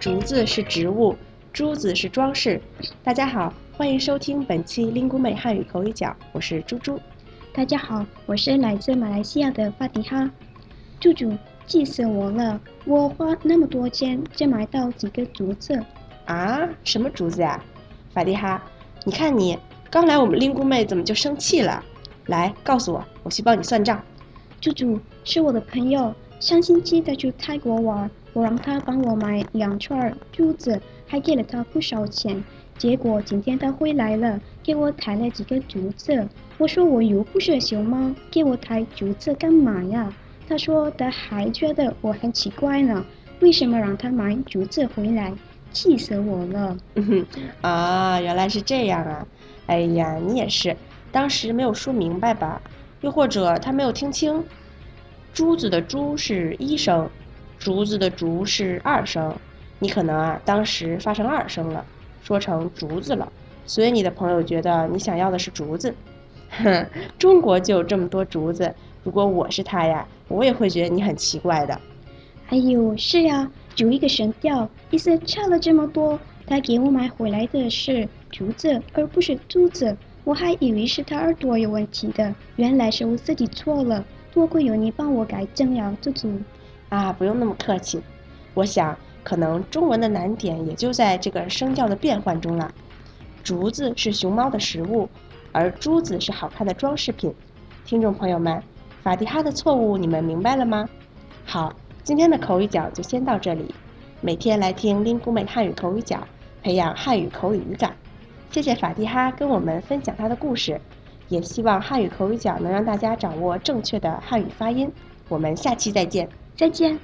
竹子是植物，珠子是装饰。大家好，欢迎收听本期 g u 美汉语口语角，我是猪猪。大家好，我是来自马来西亚的法迪哈。猪猪，气死我了！我花那么多钱，只买到几个竹子。啊？什么竹子呀？法迪哈，你看你刚来我们 g u 妹怎么就生气了？来，告诉我，我去帮你算账。猪猪是我的朋友，上星期他去泰国玩，我让他帮我买两串珠子，还给了他不少钱。结果今天他回来了，给我抬了几个竹子。我说我又不是熊猫，给我抬竹子干嘛呀？他说他还觉得我很奇怪呢，为什么让他买竹子回来？气死我了！啊，原来是这样啊！哎呀，你也是，当时没有说明白吧？又或者他没有听清，珠子的珠是一声，竹子的竹是二声，你可能啊当时发成二声了，说成竹子了，所以你的朋友觉得你想要的是竹子。哼，中国就有这么多竹子，如果我是他呀，我也会觉得你很奇怪的。哎呦，是呀，就一个声调，意思差了这么多。他给我买回来的是竹子，而不是珠子。我还以为是他耳朵有问题的，原来是我自己错了。多亏有你帮我改正了，猪猪。啊，不用那么客气。我想，可能中文的难点也就在这个声调的变换中了。竹子是熊猫的食物，而珠子是好看的装饰品。听众朋友们，法蒂哈的错误你们明白了吗？好，今天的口语角就先到这里。每天来听林姑美汉语口语角，培养汉语口语语感。谢谢法蒂哈跟我们分享他的故事，也希望汉语口语角能让大家掌握正确的汉语发音。我们下期再见，再见。